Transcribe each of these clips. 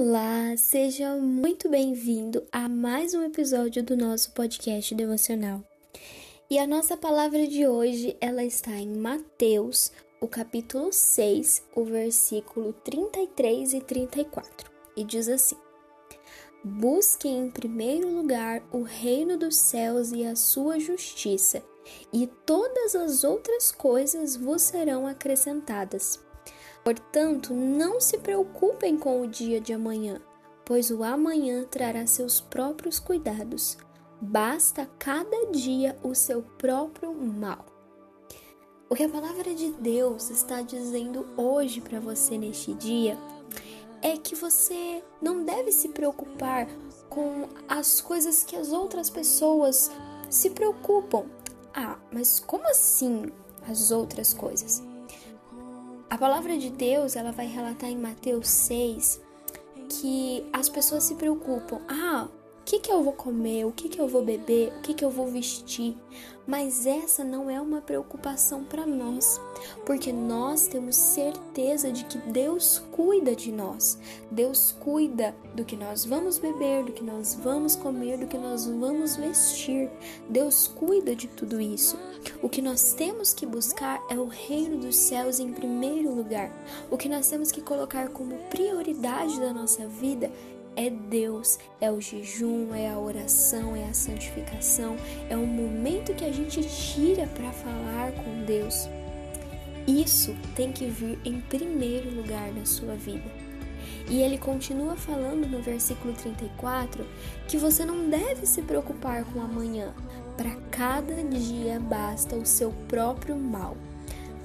Olá, seja muito bem-vindo a mais um episódio do nosso podcast devocional. E a nossa palavra de hoje, ela está em Mateus, o capítulo 6, o versículo 33 e 34. E diz assim: Busquem em primeiro lugar o reino dos céus e a sua justiça, e todas as outras coisas vos serão acrescentadas. Portanto, não se preocupem com o dia de amanhã, pois o amanhã trará seus próprios cuidados. Basta cada dia o seu próprio mal. O que a palavra de Deus está dizendo hoje para você neste dia é que você não deve se preocupar com as coisas que as outras pessoas se preocupam. Ah, mas como assim as outras coisas? A palavra de Deus, ela vai relatar em Mateus 6 que as pessoas se preocupam. Ah, que, que eu vou comer? O que, que eu vou beber? O que, que eu vou vestir? Mas essa não é uma preocupação para nós, porque nós temos certeza de que Deus cuida de nós. Deus cuida do que nós vamos beber, do que nós vamos comer, do que nós vamos vestir. Deus cuida de tudo isso. O que nós temos que buscar é o reino dos céus em primeiro lugar. O que nós temos que colocar como prioridade da nossa vida é Deus, é o jejum, é a oração, é a santificação, é o momento que a gente tira para falar com Deus. Isso tem que vir em primeiro lugar na sua vida. E ele continua falando no versículo 34 que você não deve se preocupar com amanhã, para cada dia basta o seu próprio mal.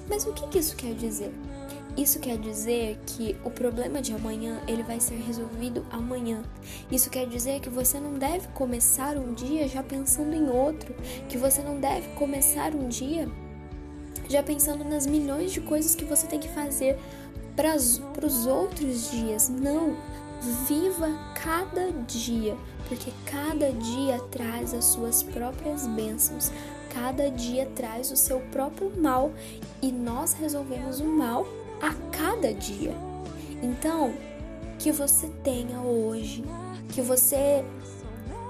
Mas o que isso quer dizer? Isso quer dizer que o problema de amanhã ele vai ser resolvido amanhã. Isso quer dizer que você não deve começar um dia já pensando em outro, que você não deve começar um dia já pensando nas milhões de coisas que você tem que fazer para os outros dias. Não, viva cada dia, porque cada dia traz as suas próprias bênçãos. Cada dia traz o seu próprio mal e nós resolvemos o mal a cada dia. Então, que você tenha hoje, que você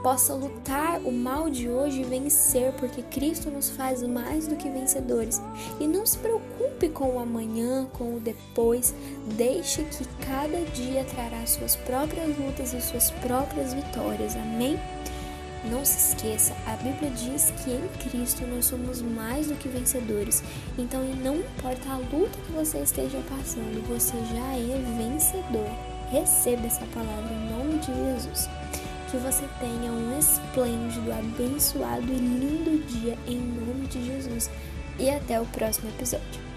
possa lutar o mal de hoje e vencer, porque Cristo nos faz mais do que vencedores. E não se preocupe com o amanhã, com o depois, deixe que cada dia trará suas próprias lutas e suas próprias vitórias. Amém? Não se esqueça, a Bíblia diz que em Cristo nós somos mais do que vencedores. Então, não importa a luta que você esteja passando, você já é vencedor. Receba essa palavra em nome de Jesus. Que você tenha um esplêndido, abençoado e lindo dia em nome de Jesus. E até o próximo episódio.